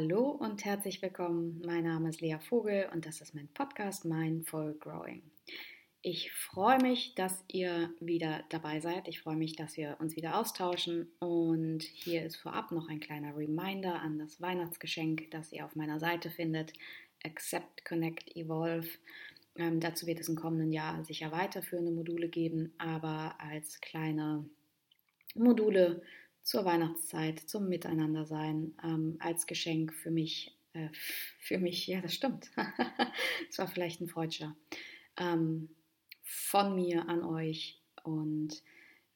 Hallo und herzlich willkommen. Mein Name ist Lea Vogel und das ist mein Podcast Mindful Growing. Ich freue mich, dass ihr wieder dabei seid. Ich freue mich, dass wir uns wieder austauschen. Und hier ist vorab noch ein kleiner Reminder an das Weihnachtsgeschenk, das ihr auf meiner Seite findet. Accept, Connect, Evolve. Ähm, dazu wird es im kommenden Jahr sicher weiterführende Module geben, aber als kleine Module zur Weihnachtszeit, zum Miteinandersein, ähm, als Geschenk für mich, äh, für mich, ja, das stimmt. das war vielleicht ein Freudscher. Ähm, von mir an euch und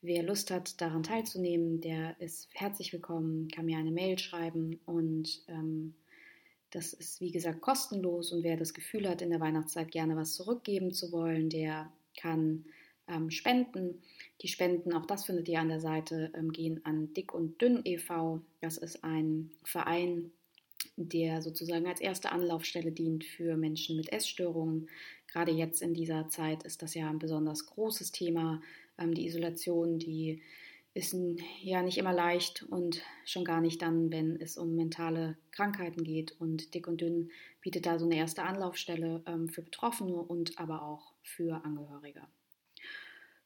wer Lust hat, daran teilzunehmen, der ist herzlich willkommen, kann mir eine Mail schreiben und ähm, das ist wie gesagt kostenlos und wer das Gefühl hat, in der Weihnachtszeit gerne was zurückgeben zu wollen, der kann ähm, spenden. Die Spenden, auch das findet ihr an der Seite, ähm, gehen an Dick und Dünn e.V. Das ist ein Verein, der sozusagen als erste Anlaufstelle dient für Menschen mit Essstörungen. Gerade jetzt in dieser Zeit ist das ja ein besonders großes Thema. Ähm, die Isolation, die ist ja nicht immer leicht und schon gar nicht dann, wenn es um mentale Krankheiten geht. Und Dick und Dünn bietet da so eine erste Anlaufstelle ähm, für Betroffene und aber auch für Angehörige.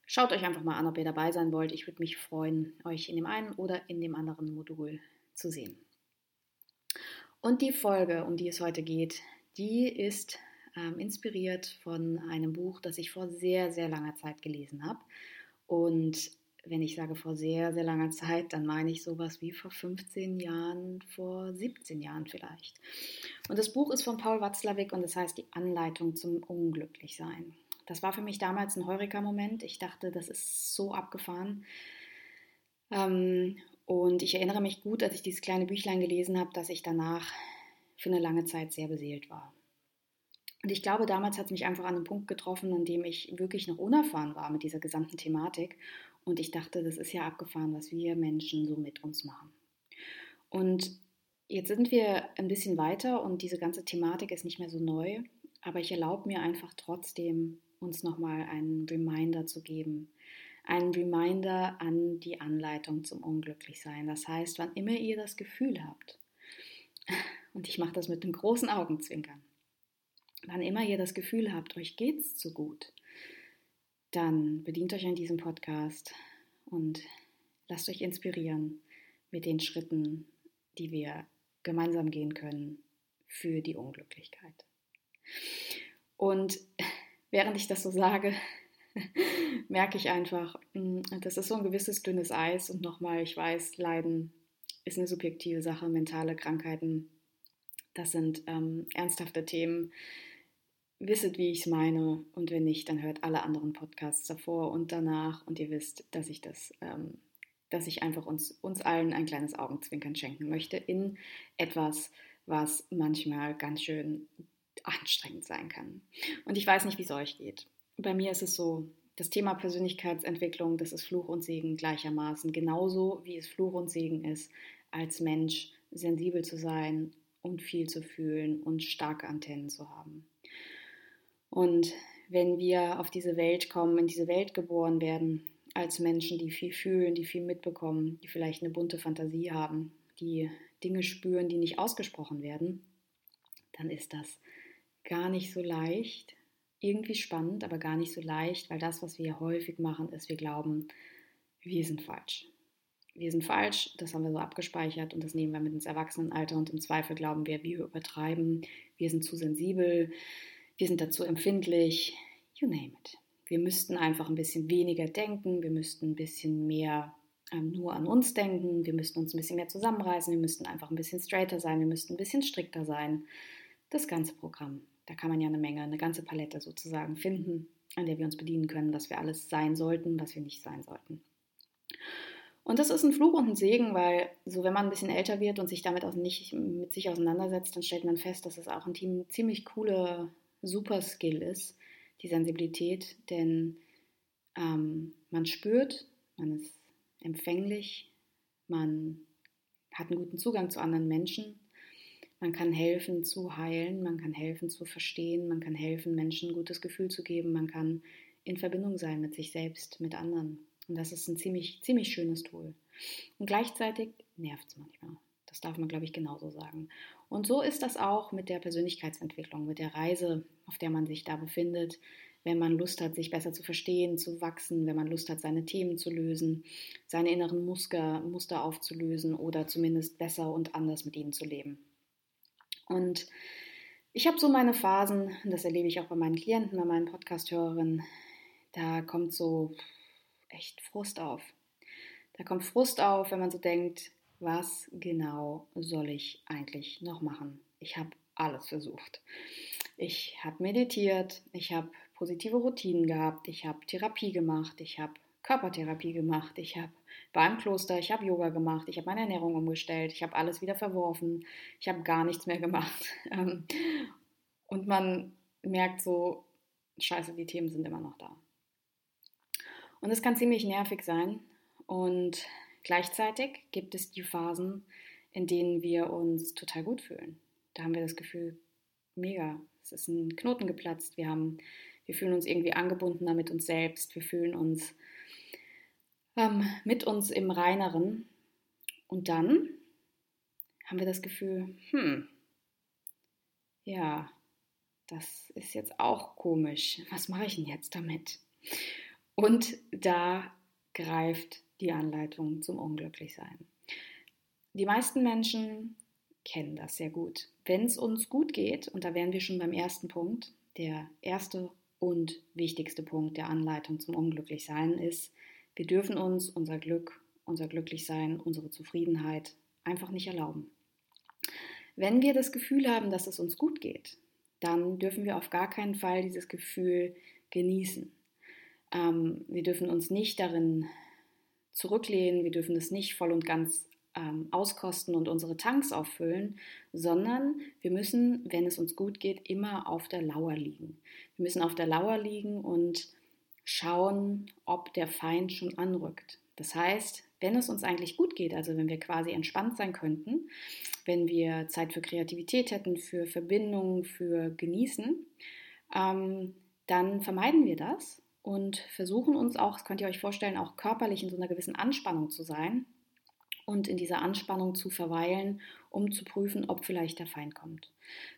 Schaut euch einfach mal an, ob ihr dabei sein wollt. Ich würde mich freuen, euch in dem einen oder in dem anderen Modul zu sehen. Und die Folge, um die es heute geht, die ist ähm, inspiriert von einem Buch, das ich vor sehr, sehr langer Zeit gelesen habe. Und wenn ich sage vor sehr, sehr langer Zeit, dann meine ich sowas wie vor 15 Jahren, vor 17 Jahren vielleicht. Und das Buch ist von Paul Watzlawick und das heißt Die Anleitung zum Unglücklichsein. Das war für mich damals ein Heureka-Moment. Ich dachte, das ist so abgefahren. Ähm, und ich erinnere mich gut, als ich dieses kleine Büchlein gelesen habe, dass ich danach für eine lange Zeit sehr beseelt war. Und ich glaube, damals hat es mich einfach an einen Punkt getroffen, an dem ich wirklich noch unerfahren war mit dieser gesamten Thematik. Und ich dachte, das ist ja abgefahren, was wir Menschen so mit uns machen. Und jetzt sind wir ein bisschen weiter und diese ganze Thematik ist nicht mehr so neu. Aber ich erlaube mir einfach trotzdem, uns nochmal einen Reminder zu geben. Einen Reminder an die Anleitung zum Unglücklichsein. Das heißt, wann immer ihr das Gefühl habt, und ich mache das mit einem großen Augenzwinkern, wann immer ihr das Gefühl habt, euch geht's zu gut, dann bedient euch an diesem Podcast und lasst euch inspirieren mit den Schritten, die wir gemeinsam gehen können für die Unglücklichkeit. Und während ich das so sage, merke ich einfach, mm, das ist so ein gewisses dünnes Eis. Und nochmal, ich weiß, Leiden ist eine subjektive Sache, mentale Krankheiten, das sind ähm, ernsthafte Themen. Wisset, wie ich es meine. Und wenn nicht, dann hört alle anderen Podcasts davor und danach. Und ihr wisst, dass ich das, ähm, dass ich einfach uns, uns allen ein kleines Augenzwinkern schenken möchte in etwas, was manchmal ganz schön anstrengend sein kann. Und ich weiß nicht, wie es euch geht. Bei mir ist es so, das Thema Persönlichkeitsentwicklung, das ist Fluch und Segen gleichermaßen, genauso wie es Fluch und Segen ist, als Mensch sensibel zu sein und viel zu fühlen und starke Antennen zu haben. Und wenn wir auf diese Welt kommen, in diese Welt geboren werden, als Menschen, die viel fühlen, die viel mitbekommen, die vielleicht eine bunte Fantasie haben, die Dinge spüren, die nicht ausgesprochen werden, dann ist das gar nicht so leicht. Irgendwie spannend, aber gar nicht so leicht, weil das, was wir häufig machen, ist, wir glauben, wir sind falsch. Wir sind falsch, das haben wir so abgespeichert und das nehmen wir mit ins Erwachsenenalter und im Zweifel glauben wir, wir übertreiben, wir sind zu sensibel, wir sind dazu empfindlich, you name it. Wir müssten einfach ein bisschen weniger denken, wir müssten ein bisschen mehr ähm, nur an uns denken, wir müssten uns ein bisschen mehr zusammenreißen, wir müssten einfach ein bisschen straighter sein, wir müssten ein bisschen strikter sein. Das ganze Programm. Da kann man ja eine Menge, eine ganze Palette sozusagen finden, an der wir uns bedienen können, dass wir alles sein sollten, was wir nicht sein sollten. Und das ist ein Fluch und ein Segen, weil so wenn man ein bisschen älter wird und sich damit auch nicht mit sich auseinandersetzt, dann stellt man fest, dass es auch ein ziemlich cooler Super-Skill ist, die Sensibilität, denn ähm, man spürt, man ist empfänglich, man hat einen guten Zugang zu anderen Menschen man kann helfen zu heilen, man kann helfen zu verstehen, man kann helfen, Menschen ein gutes Gefühl zu geben, man kann in Verbindung sein mit sich selbst, mit anderen. Und das ist ein ziemlich, ziemlich schönes Tool. Und gleichzeitig nervt es manchmal. Das darf man, glaube ich, genauso sagen. Und so ist das auch mit der Persönlichkeitsentwicklung, mit der Reise, auf der man sich da befindet, wenn man Lust hat, sich besser zu verstehen, zu wachsen, wenn man Lust hat, seine Themen zu lösen, seine inneren Muster, Muster aufzulösen oder zumindest besser und anders mit ihnen zu leben. Und ich habe so meine Phasen, das erlebe ich auch bei meinen Klienten, bei meinen Podcast-Hörerinnen, da kommt so echt Frust auf. Da kommt Frust auf, wenn man so denkt, was genau soll ich eigentlich noch machen? Ich habe alles versucht. Ich habe meditiert, ich habe positive Routinen gehabt, ich habe Therapie gemacht, ich habe Körpertherapie gemacht, ich habe beim Kloster, ich habe Yoga gemacht, ich habe meine Ernährung umgestellt, ich habe alles wieder verworfen, ich habe gar nichts mehr gemacht. Ähm, und man merkt so, scheiße, die Themen sind immer noch da. Und es kann ziemlich nervig sein. Und gleichzeitig gibt es die Phasen, in denen wir uns total gut fühlen. Da haben wir das Gefühl, mega, es ist ein Knoten geplatzt, wir haben wir fühlen uns irgendwie angebundener mit uns selbst. Wir fühlen uns ähm, mit uns im Reineren. Und dann haben wir das Gefühl, hm, ja, das ist jetzt auch komisch. Was mache ich denn jetzt damit? Und da greift die Anleitung zum Unglücklichsein. Die meisten Menschen kennen das sehr gut. Wenn es uns gut geht, und da wären wir schon beim ersten Punkt, der erste und wichtigste Punkt der Anleitung zum Unglücklichsein ist, wir dürfen uns unser Glück, unser Glücklichsein, unsere Zufriedenheit einfach nicht erlauben. Wenn wir das Gefühl haben, dass es uns gut geht, dann dürfen wir auf gar keinen Fall dieses Gefühl genießen. Ähm, wir dürfen uns nicht darin zurücklehnen, wir dürfen es nicht voll und ganz ähm, auskosten und unsere Tanks auffüllen, sondern wir müssen, wenn es uns gut geht, immer auf der Lauer liegen. Wir müssen auf der Lauer liegen und schauen, ob der Feind schon anrückt. Das heißt, wenn es uns eigentlich gut geht, also wenn wir quasi entspannt sein könnten, wenn wir Zeit für Kreativität hätten, für Verbindung, für Genießen, ähm, dann vermeiden wir das und versuchen uns auch, das könnt ihr euch vorstellen, auch körperlich in so einer gewissen Anspannung zu sein, und in dieser Anspannung zu verweilen, um zu prüfen, ob vielleicht der Feind kommt.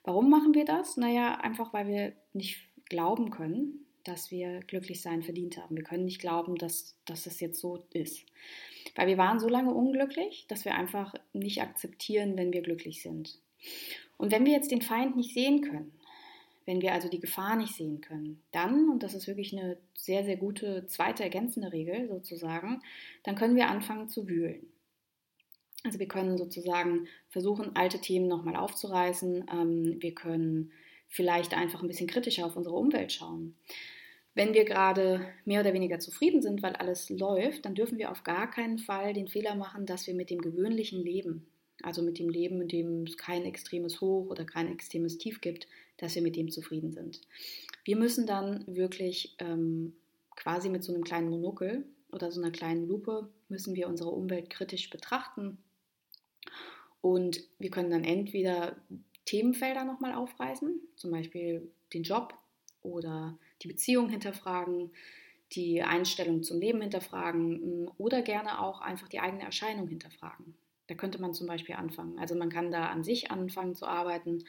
Warum machen wir das? Naja, einfach weil wir nicht glauben können, dass wir glücklich sein verdient haben. Wir können nicht glauben, dass, dass es jetzt so ist. Weil wir waren so lange unglücklich, dass wir einfach nicht akzeptieren, wenn wir glücklich sind. Und wenn wir jetzt den Feind nicht sehen können, wenn wir also die Gefahr nicht sehen können, dann, und das ist wirklich eine sehr, sehr gute zweite ergänzende Regel sozusagen, dann können wir anfangen zu wühlen. Also wir können sozusagen versuchen, alte Themen nochmal aufzureißen. Ähm, wir können vielleicht einfach ein bisschen kritischer auf unsere Umwelt schauen. Wenn wir gerade mehr oder weniger zufrieden sind, weil alles läuft, dann dürfen wir auf gar keinen Fall den Fehler machen, dass wir mit dem gewöhnlichen Leben, also mit dem Leben, in dem es kein extremes Hoch oder kein extremes Tief gibt, dass wir mit dem zufrieden sind. Wir müssen dann wirklich ähm, quasi mit so einem kleinen Monokel oder so einer kleinen Lupe müssen wir unsere Umwelt kritisch betrachten und wir können dann entweder Themenfelder nochmal aufreißen, zum Beispiel den Job oder die Beziehung hinterfragen, die Einstellung zum Leben hinterfragen mm, oder gerne auch einfach die eigene Erscheinung hinterfragen. Da könnte man zum Beispiel anfangen. Also man kann da an sich anfangen zu arbeiten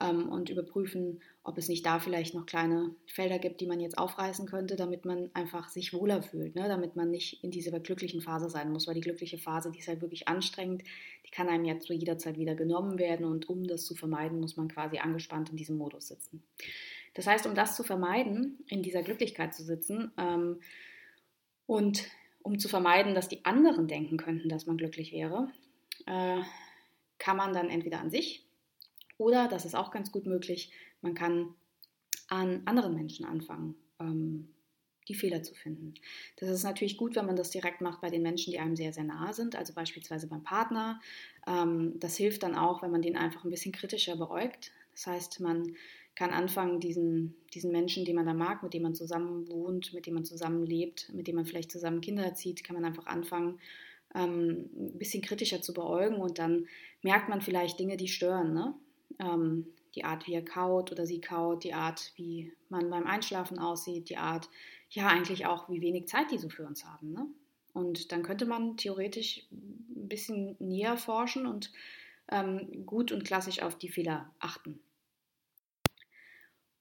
ähm, und überprüfen, ob es nicht da vielleicht noch kleine Felder gibt, die man jetzt aufreißen könnte, damit man einfach sich wohler fühlt, ne? damit man nicht in dieser glücklichen Phase sein muss, weil die glückliche Phase, die ist halt wirklich anstrengend, die kann einem jetzt zu jeder Zeit wieder genommen werden und um das zu vermeiden, muss man quasi angespannt in diesem Modus sitzen. Das heißt, um das zu vermeiden, in dieser Glücklichkeit zu sitzen ähm, und um zu vermeiden, dass die anderen denken könnten, dass man glücklich wäre, äh, kann man dann entweder an sich oder, das ist auch ganz gut möglich, man kann an anderen Menschen anfangen, ähm, die Fehler zu finden. Das ist natürlich gut, wenn man das direkt macht bei den Menschen, die einem sehr, sehr nahe sind, also beispielsweise beim Partner. Ähm, das hilft dann auch, wenn man den einfach ein bisschen kritischer beäugt. Das heißt, man kann anfangen, diesen, diesen Menschen, den man da mag, mit dem man zusammen wohnt, mit dem man zusammen lebt, mit dem man vielleicht zusammen Kinder erzieht, kann man einfach anfangen, ähm, ein bisschen kritischer zu beäugen und dann merkt man vielleicht Dinge, die stören. Ne? Ähm, die Art, wie er kaut oder sie kaut, die Art, wie man beim Einschlafen aussieht, die Art, ja, eigentlich auch, wie wenig Zeit die so für uns haben. Ne? Und dann könnte man theoretisch ein bisschen näher forschen und ähm, gut und klassisch auf die Fehler achten.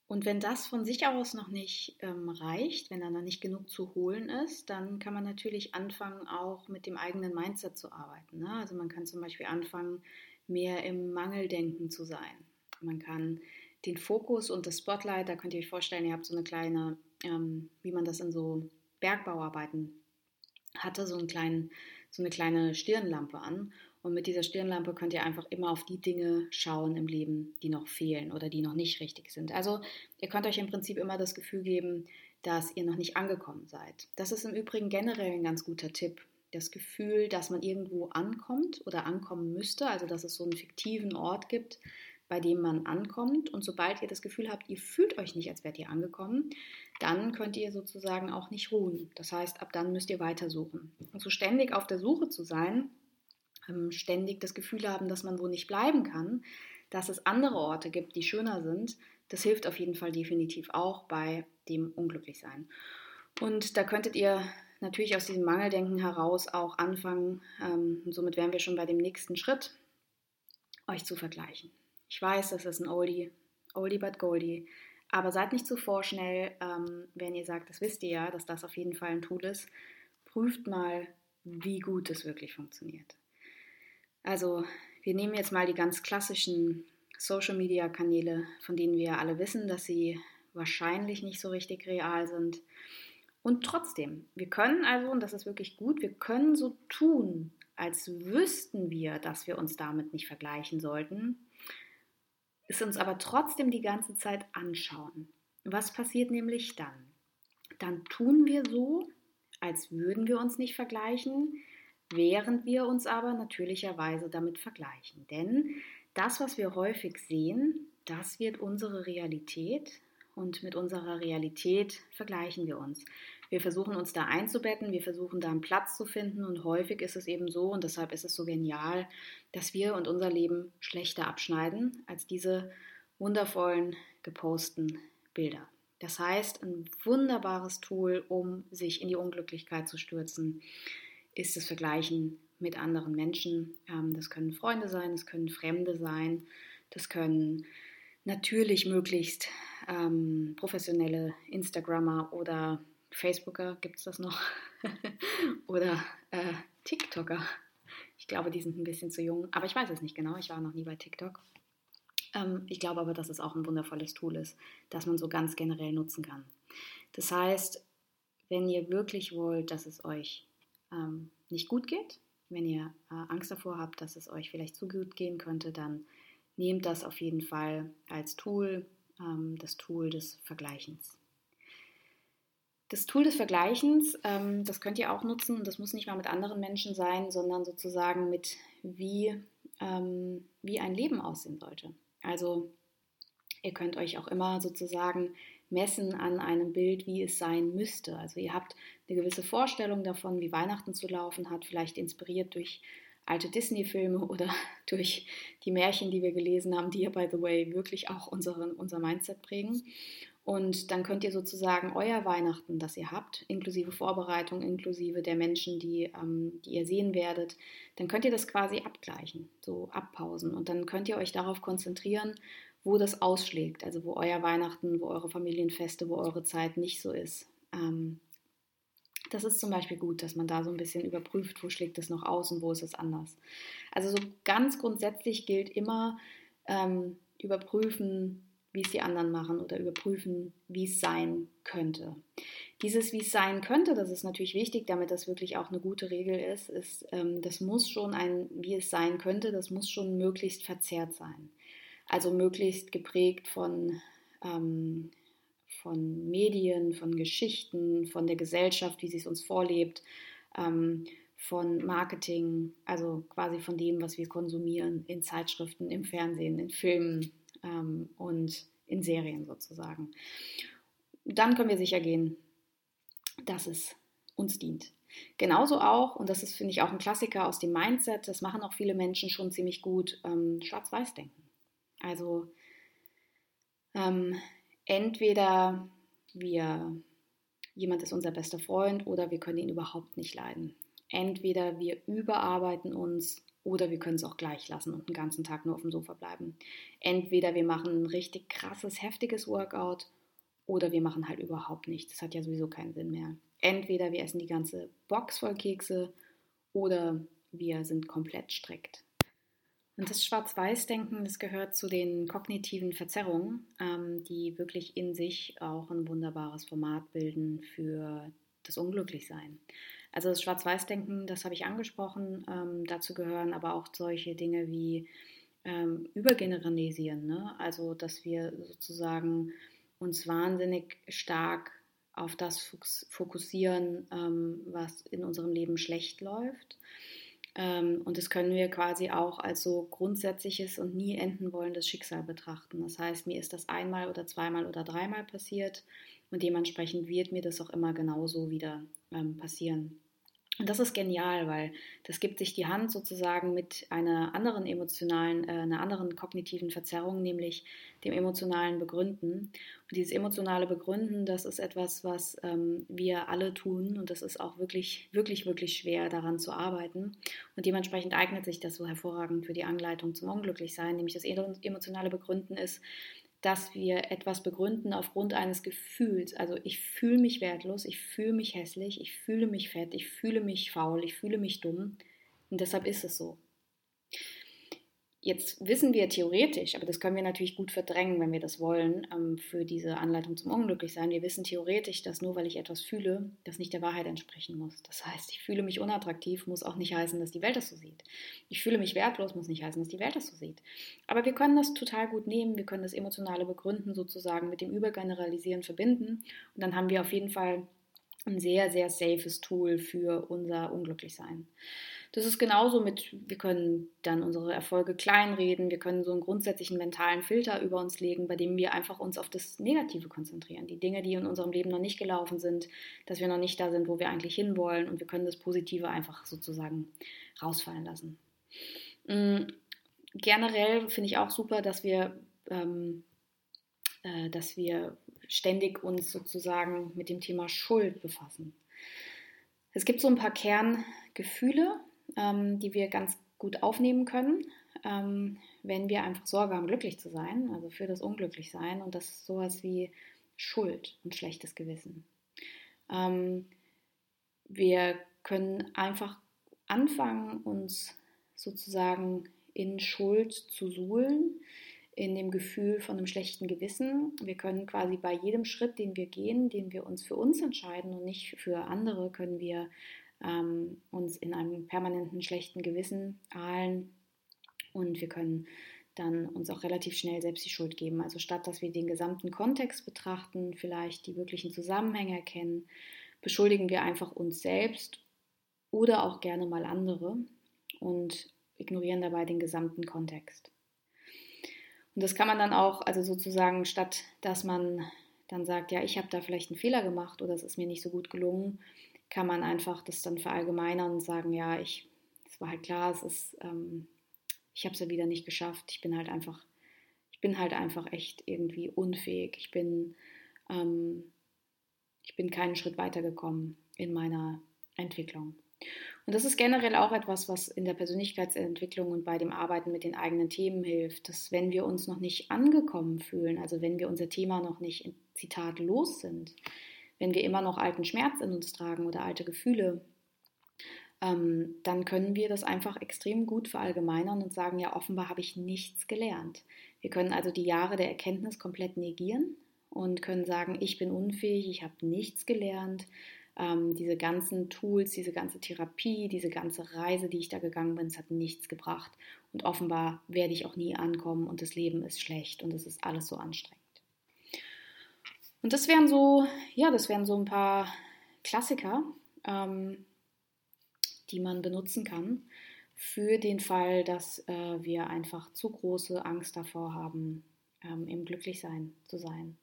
Und wenn das von sich aus noch nicht ähm, reicht, wenn da noch nicht genug zu holen ist, dann kann man natürlich anfangen, auch mit dem eigenen Mindset zu arbeiten. Ne? Also man kann zum Beispiel anfangen, mehr im Mangeldenken zu sein. Man kann den Fokus und das Spotlight, da könnt ihr euch vorstellen, ihr habt so eine kleine, ähm, wie man das in so Bergbauarbeiten hatte, so, einen kleinen, so eine kleine Stirnlampe an. Und mit dieser Stirnlampe könnt ihr einfach immer auf die Dinge schauen im Leben, die noch fehlen oder die noch nicht richtig sind. Also ihr könnt euch im Prinzip immer das Gefühl geben, dass ihr noch nicht angekommen seid. Das ist im Übrigen generell ein ganz guter Tipp. Das Gefühl, dass man irgendwo ankommt oder ankommen müsste, also dass es so einen fiktiven Ort gibt, bei dem man ankommt. Und sobald ihr das Gefühl habt, ihr fühlt euch nicht, als wärt ihr angekommen, dann könnt ihr sozusagen auch nicht ruhen. Das heißt, ab dann müsst ihr weitersuchen. Und so ständig auf der Suche zu sein, ähm, ständig das Gefühl haben, dass man wo nicht bleiben kann, dass es andere Orte gibt, die schöner sind, das hilft auf jeden Fall definitiv auch bei dem Unglücklichsein. Und da könntet ihr natürlich aus diesem Mangeldenken heraus auch anfangen, ähm, somit wären wir schon bei dem nächsten Schritt, euch zu vergleichen. Ich weiß, das ist ein Oldie, Oldie but Goldie, aber seid nicht zu vorschnell, ähm, wenn ihr sagt, das wisst ihr ja, dass das auf jeden Fall ein Tool ist. Prüft mal, wie gut es wirklich funktioniert. Also wir nehmen jetzt mal die ganz klassischen Social-Media-Kanäle, von denen wir alle wissen, dass sie wahrscheinlich nicht so richtig real sind. Und trotzdem, wir können also, und das ist wirklich gut, wir können so tun, als wüssten wir, dass wir uns damit nicht vergleichen sollten, es uns aber trotzdem die ganze Zeit anschauen. Was passiert nämlich dann? Dann tun wir so, als würden wir uns nicht vergleichen, während wir uns aber natürlicherweise damit vergleichen. Denn das, was wir häufig sehen, das wird unsere Realität und mit unserer Realität vergleichen wir uns. Wir versuchen uns da einzubetten, wir versuchen da einen Platz zu finden und häufig ist es eben so und deshalb ist es so genial, dass wir und unser Leben schlechter abschneiden als diese wundervollen geposten Bilder. Das heißt, ein wunderbares Tool, um sich in die Unglücklichkeit zu stürzen, ist das Vergleichen mit anderen Menschen. Ähm, das können Freunde sein, das können Fremde sein, das können natürlich möglichst ähm, professionelle Instagrammer oder Facebooker, gibt es das noch? oder äh, TikToker. Ich glaube, die sind ein bisschen zu jung, aber ich weiß es nicht genau. Ich war noch nie bei TikTok. Ähm, ich glaube aber, dass es auch ein wundervolles Tool ist, das man so ganz generell nutzen kann. Das heißt, wenn ihr wirklich wollt, dass es euch ähm, nicht gut geht, wenn ihr äh, Angst davor habt, dass es euch vielleicht zu gut gehen könnte, dann nehmt das auf jeden Fall als Tool, ähm, das Tool des Vergleichens. Das Tool des Vergleichens, ähm, das könnt ihr auch nutzen. Das muss nicht mal mit anderen Menschen sein, sondern sozusagen mit, wie, ähm, wie ein Leben aussehen sollte. Also ihr könnt euch auch immer sozusagen messen an einem Bild, wie es sein müsste. Also ihr habt eine gewisse Vorstellung davon, wie Weihnachten zu laufen hat, vielleicht inspiriert durch alte Disney-Filme oder durch die Märchen, die wir gelesen haben, die ja, by the way, wirklich auch unseren, unser Mindset prägen. Und dann könnt ihr sozusagen euer Weihnachten, das ihr habt, inklusive Vorbereitung, inklusive der Menschen, die, ähm, die ihr sehen werdet, dann könnt ihr das quasi abgleichen, so abpausen. Und dann könnt ihr euch darauf konzentrieren, wo das ausschlägt, also wo euer Weihnachten, wo eure Familienfeste, wo eure Zeit nicht so ist. Ähm, das ist zum Beispiel gut, dass man da so ein bisschen überprüft, wo schlägt es noch aus und wo ist es anders. Also so ganz grundsätzlich gilt immer ähm, überprüfen, wie es die anderen machen oder überprüfen, wie es sein könnte. Dieses, wie es sein könnte, das ist natürlich wichtig, damit das wirklich auch eine gute Regel ist, ist ähm, das muss schon ein, wie es sein könnte, das muss schon möglichst verzerrt sein. Also möglichst geprägt von, ähm, von Medien, von Geschichten, von der Gesellschaft, wie sie es uns vorlebt, ähm, von Marketing, also quasi von dem, was wir konsumieren in Zeitschriften, im Fernsehen, in Filmen ähm, und in Serien sozusagen. Dann können wir sicher gehen, dass es uns dient. Genauso auch, und das ist, finde ich, auch ein Klassiker aus dem Mindset, das machen auch viele Menschen schon ziemlich gut, ähm, Schwarz-Weiß-Denken. Also ähm, entweder wir, jemand ist unser bester Freund oder wir können ihn überhaupt nicht leiden. Entweder wir überarbeiten uns oder wir können es auch gleich lassen und den ganzen Tag nur auf dem Sofa bleiben. Entweder wir machen ein richtig krasses, heftiges Workout oder wir machen halt überhaupt nichts. Das hat ja sowieso keinen Sinn mehr. Entweder wir essen die ganze Box voll Kekse oder wir sind komplett strikt. Und das Schwarz-Weiß-Denken, das gehört zu den kognitiven Verzerrungen, ähm, die wirklich in sich auch ein wunderbares Format bilden für das Unglücklichsein. Also das Schwarz-Weiß-Denken, das habe ich angesprochen, ähm, dazu gehören aber auch solche Dinge wie ähm, Übergeneralisieren, ne? also dass wir sozusagen uns wahnsinnig stark auf das fokussieren, ähm, was in unserem Leben schlecht läuft ähm, und das können wir quasi auch als so grundsätzliches und nie enden wollendes Schicksal betrachten. Das heißt, mir ist das einmal oder zweimal oder dreimal passiert und dementsprechend wird mir das auch immer genauso wieder ähm, passieren. Und das ist genial, weil das gibt sich die Hand sozusagen mit einer anderen emotionalen, äh, einer anderen kognitiven Verzerrung, nämlich dem emotionalen Begründen. Dieses emotionale Begründen, das ist etwas, was ähm, wir alle tun und das ist auch wirklich, wirklich, wirklich schwer daran zu arbeiten. Und dementsprechend eignet sich das so hervorragend für die Anleitung zum Unglücklichsein, nämlich das emotionale Begründen ist, dass wir etwas begründen aufgrund eines Gefühls. Also ich fühle mich wertlos, ich fühle mich hässlich, ich fühle mich fett, ich fühle mich faul, ich fühle mich dumm. Und deshalb ist es so. Jetzt wissen wir theoretisch, aber das können wir natürlich gut verdrängen, wenn wir das wollen, ähm, für diese Anleitung zum Unglücklichsein. Wir wissen theoretisch, dass nur weil ich etwas fühle, das nicht der Wahrheit entsprechen muss. Das heißt, ich fühle mich unattraktiv, muss auch nicht heißen, dass die Welt das so sieht. Ich fühle mich wertlos, muss nicht heißen, dass die Welt das so sieht. Aber wir können das total gut nehmen, wir können das emotionale Begründen sozusagen mit dem Übergeneralisieren verbinden und dann haben wir auf jeden Fall ein sehr, sehr safes Tool für unser Unglücklichsein. Das ist genauso mit, wir können dann unsere Erfolge kleinreden, wir können so einen grundsätzlichen mentalen Filter über uns legen, bei dem wir einfach uns auf das Negative konzentrieren. Die Dinge, die in unserem Leben noch nicht gelaufen sind, dass wir noch nicht da sind, wo wir eigentlich hinwollen und wir können das Positive einfach sozusagen rausfallen lassen. Mhm. Generell finde ich auch super, dass wir, ähm, äh, dass wir ständig uns sozusagen mit dem Thema Schuld befassen. Es gibt so ein paar Kerngefühle, ähm, die wir ganz gut aufnehmen können, ähm, wenn wir einfach Sorge haben, glücklich zu sein, also für das Unglücklichsein. Und das ist sowas wie Schuld und schlechtes Gewissen. Ähm, wir können einfach anfangen, uns sozusagen in Schuld zu suhlen, in dem Gefühl von einem schlechten Gewissen. Wir können quasi bei jedem Schritt, den wir gehen, den wir uns für uns entscheiden und nicht für andere, können wir ähm, uns in einem permanenten schlechten Gewissen ahlen und wir können dann uns auch relativ schnell selbst die Schuld geben. Also statt dass wir den gesamten Kontext betrachten, vielleicht die wirklichen Zusammenhänge erkennen, beschuldigen wir einfach uns selbst oder auch gerne mal andere und ignorieren dabei den gesamten Kontext. Und das kann man dann auch, also sozusagen, statt dass man dann sagt, ja, ich habe da vielleicht einen Fehler gemacht oder es ist mir nicht so gut gelungen, kann man einfach das dann verallgemeinern und sagen, ja, ich, es war halt klar, es ist, ähm, ich habe es ja wieder nicht geschafft. Ich bin halt einfach, ich bin halt einfach echt irgendwie unfähig. Ich bin, ähm, ich bin keinen Schritt weitergekommen in meiner Entwicklung. Und das ist generell auch etwas, was in der Persönlichkeitsentwicklung und bei dem Arbeiten mit den eigenen Themen hilft, dass wenn wir uns noch nicht angekommen fühlen, also wenn wir unser Thema noch nicht, Zitat, los sind, wenn wir immer noch alten Schmerz in uns tragen oder alte Gefühle, ähm, dann können wir das einfach extrem gut verallgemeinern und sagen, ja, offenbar habe ich nichts gelernt. Wir können also die Jahre der Erkenntnis komplett negieren und können sagen, ich bin unfähig, ich habe nichts gelernt. Ähm, diese ganzen Tools, diese ganze Therapie, diese ganze Reise, die ich da gegangen bin, es hat nichts gebracht. Und offenbar werde ich auch nie ankommen und das Leben ist schlecht und es ist alles so anstrengend. Und das wären so, ja, das wären so ein paar Klassiker, ähm, die man benutzen kann für den Fall, dass äh, wir einfach zu große Angst davor haben, ähm, im Glücklichsein zu sein.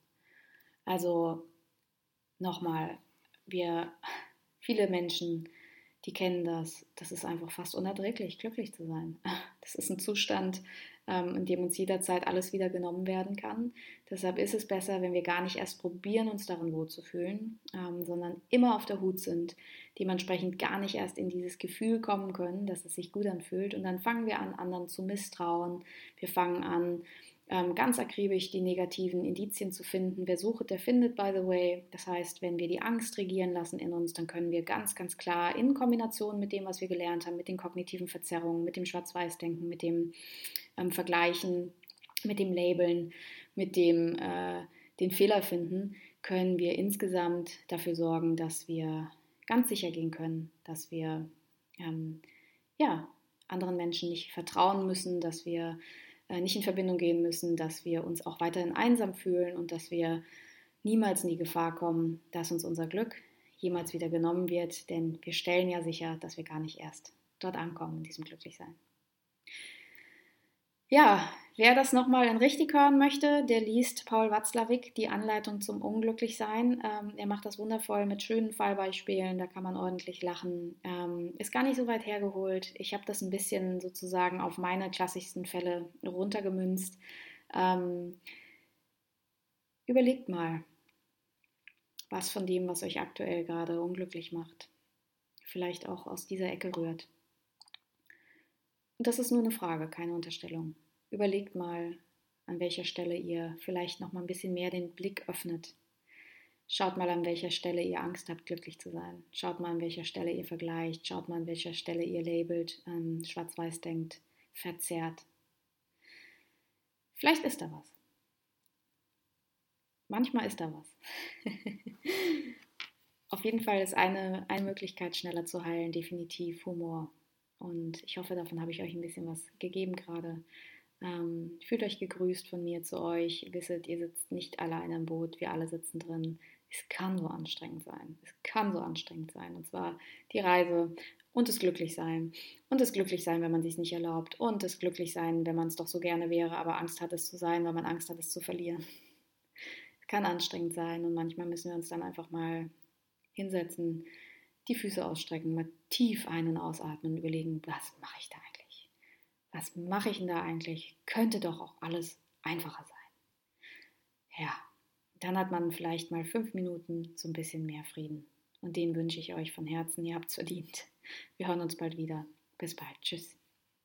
Also nochmal, wir, viele Menschen die kennen das. Das ist einfach fast unerträglich, glücklich zu sein. Das ist ein Zustand, ähm, in dem uns jederzeit alles wieder genommen werden kann. Deshalb ist es besser, wenn wir gar nicht erst probieren, uns darin wohlzufühlen, ähm, sondern immer auf der Hut sind, dementsprechend gar nicht erst in dieses Gefühl kommen können, dass es sich gut anfühlt. Und dann fangen wir an, anderen zu misstrauen. Wir fangen an, ganz akribisch die negativen Indizien zu finden. Wer sucht, der findet, by the way. Das heißt, wenn wir die Angst regieren lassen in uns, dann können wir ganz, ganz klar in Kombination mit dem, was wir gelernt haben, mit den kognitiven Verzerrungen, mit dem Schwarz-Weiß-Denken, mit dem ähm, Vergleichen, mit dem Labeln, mit dem äh, den Fehler finden, können wir insgesamt dafür sorgen, dass wir ganz sicher gehen können, dass wir ähm, ja, anderen Menschen nicht vertrauen müssen, dass wir nicht in Verbindung gehen müssen, dass wir uns auch weiterhin einsam fühlen und dass wir niemals in die Gefahr kommen, dass uns unser Glück jemals wieder genommen wird, denn wir stellen ja sicher, dass wir gar nicht erst dort ankommen in diesem Glücklichsein. Ja, wer das nochmal in richtig hören möchte, der liest Paul Watzlawick, die Anleitung zum Unglücklichsein. Ähm, er macht das wundervoll mit schönen Fallbeispielen, da kann man ordentlich lachen. Ähm, ist gar nicht so weit hergeholt. Ich habe das ein bisschen sozusagen auf meine klassischsten Fälle runtergemünzt. Ähm, überlegt mal, was von dem, was euch aktuell gerade unglücklich macht, vielleicht auch aus dieser Ecke rührt. Das ist nur eine Frage, keine Unterstellung. Überlegt mal, an welcher Stelle ihr vielleicht noch mal ein bisschen mehr den Blick öffnet. Schaut mal, an welcher Stelle ihr Angst habt, glücklich zu sein. Schaut mal, an welcher Stelle ihr vergleicht. Schaut mal, an welcher Stelle ihr labelt, ähm, schwarz-weiß denkt, verzerrt. Vielleicht ist da was. Manchmal ist da was. Auf jeden Fall ist eine, eine Möglichkeit, schneller zu heilen, definitiv Humor. Und ich hoffe, davon habe ich euch ein bisschen was gegeben gerade. Ähm, fühlt euch gegrüßt von mir zu euch. Wisset, ihr sitzt nicht allein im Boot, wir alle sitzen drin. Es kann so anstrengend sein. Es kann so anstrengend sein. Und zwar die Reise und das Glücklichsein. Und das Glücklichsein, wenn man sich nicht erlaubt. Und das Glücklichsein, wenn man es doch so gerne wäre, aber Angst hat es zu sein, weil man Angst hat es zu verlieren. Es kann anstrengend sein und manchmal müssen wir uns dann einfach mal hinsetzen, die Füße ausstrecken, mal tief ein- und ausatmen und überlegen, was mache ich da eigentlich? Was mache ich denn da eigentlich? Könnte doch auch alles einfacher sein. Ja, dann hat man vielleicht mal fünf Minuten so ein bisschen mehr Frieden. Und den wünsche ich euch von Herzen. Ihr habt es verdient. Wir hören uns bald wieder. Bis bald. Tschüss.